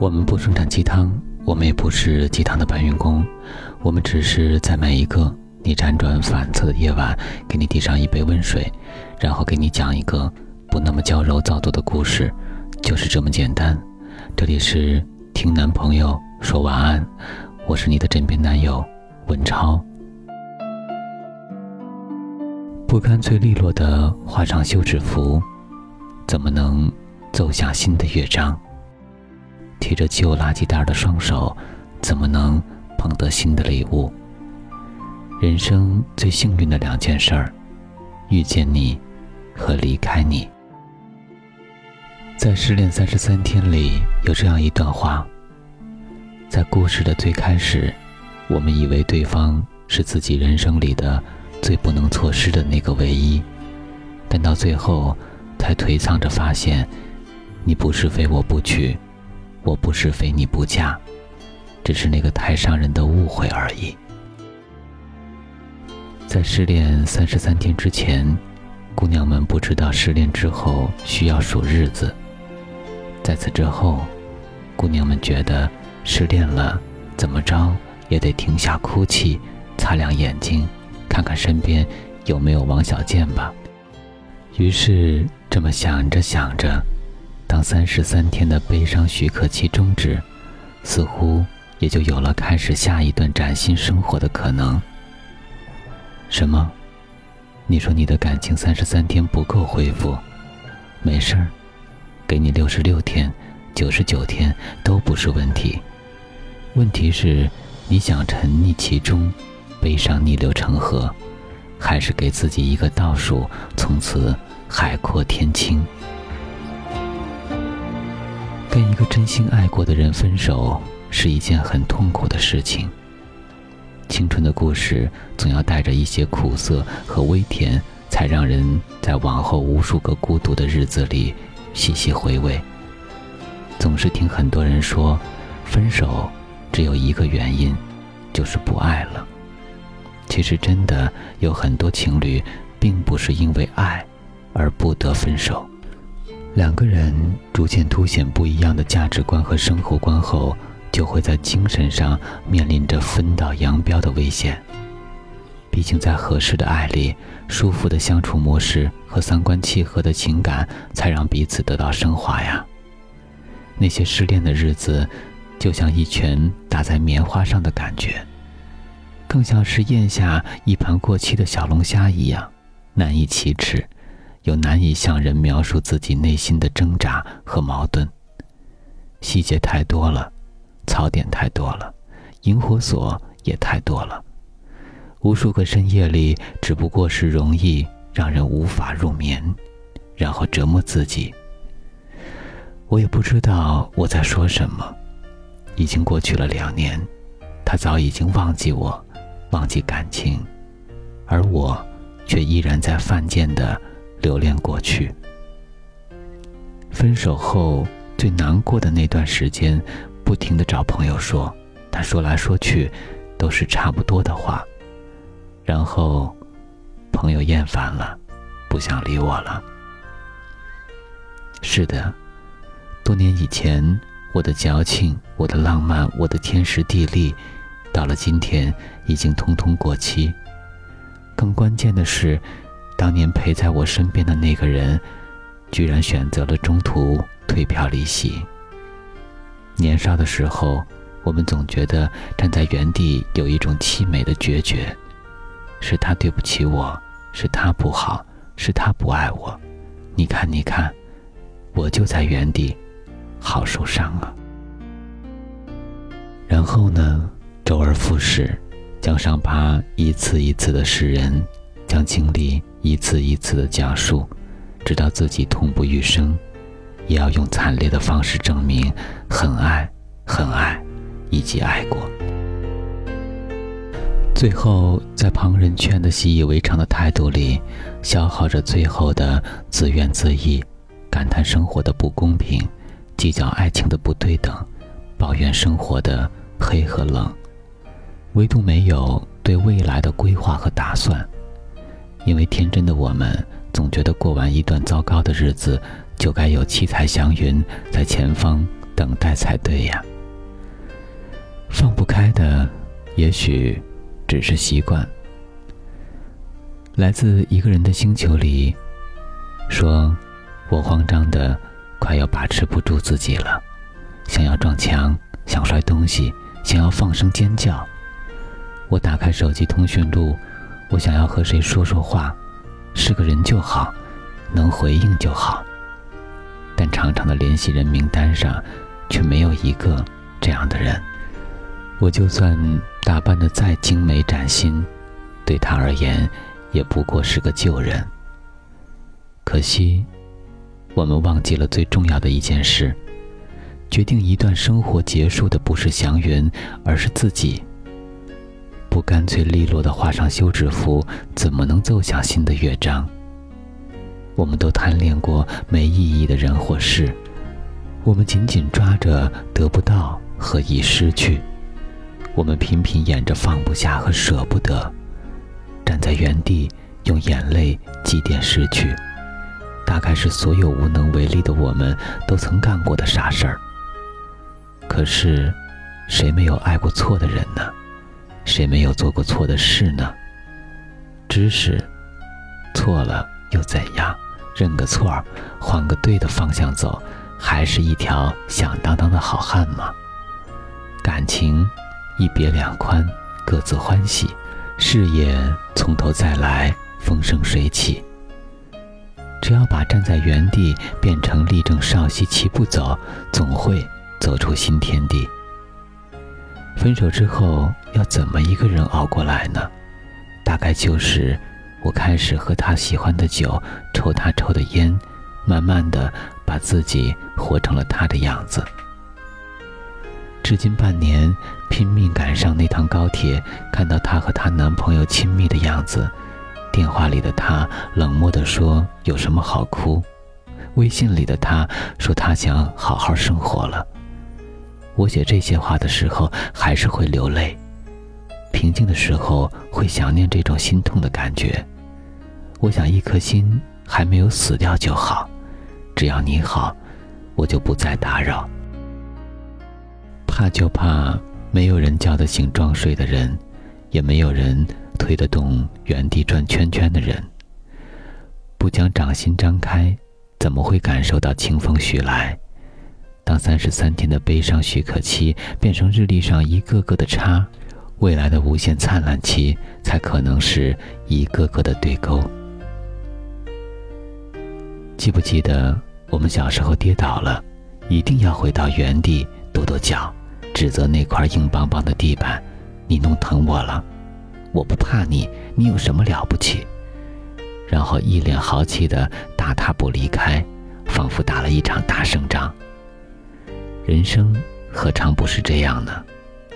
我们不生产鸡汤，我们也不是鸡汤的搬运工，我们只是在每一个你辗转反侧的夜晚，给你递上一杯温水，然后给你讲一个不那么娇柔造作的故事，就是这么简单。这里是听男朋友说晚安，我是你的枕边男友文超。不干脆利落的画上休止符，怎么能奏响新的乐章？提着旧垃圾袋的双手，怎么能捧得新的礼物？人生最幸运的两件事儿：遇见你和离开你。在失恋三十三天里，有这样一段话：在故事的最开始，我们以为对方是自己人生里的最不能错失的那个唯一，但到最后，才颓丧着发现，你不是非我不娶。我不是非你不嫁，只是那个太伤人的误会而已。在失恋三十三天之前，姑娘们不知道失恋之后需要数日子；在此之后，姑娘们觉得失恋了，怎么着也得停下哭泣，擦亮眼睛，看看身边有没有王小贱吧。于是这么想着想着。当三十三天的悲伤许可期终止，似乎也就有了开始下一段崭新生活的可能。什么？你说你的感情三十三天不够恢复？没事儿，给你六十六天、九十九天都不是问题。问题是，你想沉溺其中，悲伤逆流成河，还是给自己一个倒数，从此海阔天清？跟一个真心爱过的人分手是一件很痛苦的事情。青春的故事总要带着一些苦涩和微甜，才让人在往后无数个孤独的日子里细细回味。总是听很多人说，分手只有一个原因，就是不爱了。其实真的有很多情侣，并不是因为爱而不得分手。两个人逐渐凸显不一样的价值观和生活观后，就会在精神上面临着分道扬镳的危险。毕竟，在合适的爱里，舒服的相处模式和三观契合的情感，才让彼此得到升华呀。那些失恋的日子，就像一拳打在棉花上的感觉，更像是咽下一盘过期的小龙虾一样，难以启齿。又难以向人描述自己内心的挣扎和矛盾。细节太多了，槽点太多了，引火索也太多了。无数个深夜里，只不过是容易让人无法入眠，然后折磨自己。我也不知道我在说什么。已经过去了两年，他早已经忘记我，忘记感情，而我却依然在犯贱的。留恋过去。分手后最难过的那段时间，不停的找朋友说，但说来说去，都是差不多的话。然后，朋友厌烦了，不想理我了。是的，多年以前，我的矫情，我的浪漫，我的天时地利，到了今天，已经通通过期。更关键的是。当年陪在我身边的那个人，居然选择了中途退票离席。年少的时候，我们总觉得站在原地有一种凄美的决绝，是他对不起我，是他不好，是他不爱我。你看，你看，我就在原地，好受伤啊。然后呢，周而复始，将伤疤一次一次的示人，将经历。一次一次的讲述，直到自己痛不欲生，也要用惨烈的方式证明很爱、很爱，以及爱过。最后，在旁人劝的习以为常的态度里，消耗着最后的自怨自艾，感叹生活的不公平，计较爱情的不对等，抱怨生活的黑和冷，唯独没有对未来的规划和打算。因为天真的我们，总觉得过完一段糟糕的日子，就该有七彩祥云在前方等待才对呀。放不开的，也许只是习惯。来自一个人的星球里，说：“我慌张的快要把持不住自己了，想要撞墙，想摔东西，想要放声尖叫。我打开手机通讯录，我想要和谁说说话，是个人就好，能回应就好。但长长的联系人名单上，却没有一个这样的人。我就算打扮的再精美崭新，对他而言。”也不过是个旧人。可惜，我们忘记了最重要的一件事：决定一段生活结束的不是祥云，而是自己。不干脆利落的画上休止符，怎么能奏响新的乐章？我们都贪恋过没意义的人或事，我们紧紧抓着得不到和已失去，我们频频演着放不下和舍不得。站在原地，用眼泪祭奠失去，大概是所有无能为力的我们都曾干过的傻事儿。可是，谁没有爱过错的人呢？谁没有做过错的事呢？知识，错了又怎样？认个错儿，换个对的方向走，还是一条响当当的好汉吗？感情，一别两宽，各自欢喜。事业从头再来，风生水起。只要把站在原地变成立正稍息齐步走，总会走出新天地。分手之后要怎么一个人熬过来呢？大概就是我开始喝他喜欢的酒，抽他抽的烟，慢慢的把自己活成了他的样子。至今半年，拼命赶上那趟高铁，看到她和她男朋友亲密的样子，电话里的她冷漠地说：“有什么好哭？”微信里的她说：“她想好好生活了。”我写这些话的时候，还是会流泪。平静的时候，会想念这种心痛的感觉。我想，一颗心还没有死掉就好，只要你好，我就不再打扰。怕就怕没有人叫得醒装睡的人，也没有人推得动原地转圈圈的人。不将掌心张开，怎么会感受到清风徐来？当三十三天的悲伤许可期变成日历上一个个的叉，未来的无限灿烂期才可能是一个个的对勾。记不记得我们小时候跌倒了，一定要回到原地跺跺脚。指责那块硬邦邦的地板，你弄疼我了，我不怕你，你有什么了不起？然后一脸豪气的大踏步离开，仿佛打了一场大胜仗。人生何尝不是这样呢？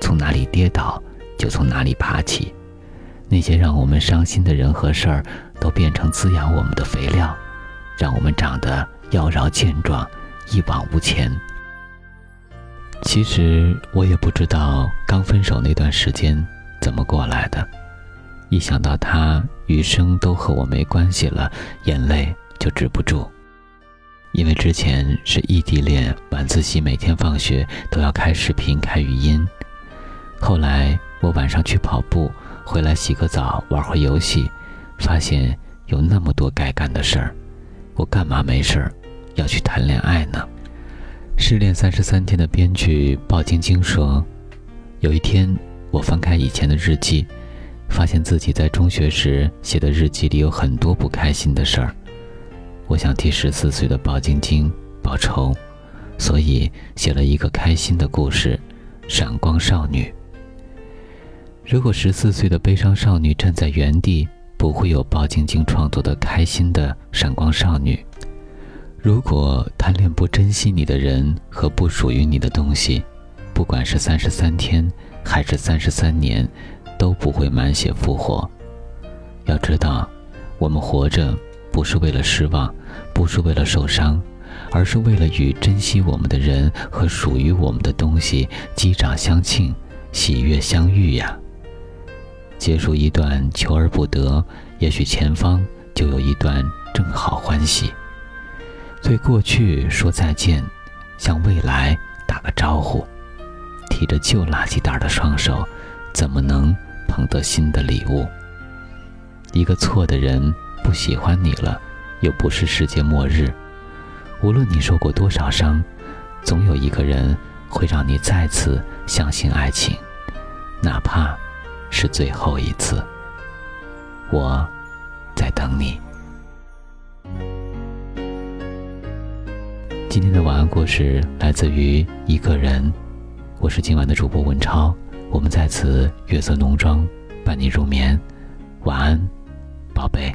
从哪里跌倒，就从哪里爬起。那些让我们伤心的人和事儿，都变成滋养我们的肥料，让我们长得妖娆健壮，一往无前。其实我也不知道刚分手那段时间怎么过来的，一想到他余生都和我没关系了，眼泪就止不住。因为之前是异地恋，晚自习每天放学都要开视频、开语音。后来我晚上去跑步，回来洗个澡，玩会游戏，发现有那么多该干的事儿，我干嘛没事儿要去谈恋爱呢？失恋三十三天的编剧鲍晶晶说：“有一天，我翻开以前的日记，发现自己在中学时写的日记里有很多不开心的事儿。我想替十四岁的鲍晶晶报仇，所以写了一个开心的故事——闪光少女。如果十四岁的悲伤少女站在原地，不会有鲍晶晶创作的开心的闪光少女。”如果贪恋不珍惜你的人和不属于你的东西，不管是三十三天还是三十三年，都不会满血复活。要知道，我们活着不是为了失望，不是为了受伤，而是为了与珍惜我们的人和属于我们的东西击掌相庆，喜悦相遇呀。结束一段求而不得，也许前方就有一段正好欢喜。对过去说再见，向未来打个招呼。提着旧垃圾袋的双手，怎么能捧得新的礼物？一个错的人不喜欢你了，又不是世界末日。无论你受过多少伤，总有一个人会让你再次相信爱情，哪怕是最后一次。我在等你。今天的晚安故事来自于一个人。我是今晚的主播文超，我们在此月色浓妆伴你入眠，晚安，宝贝。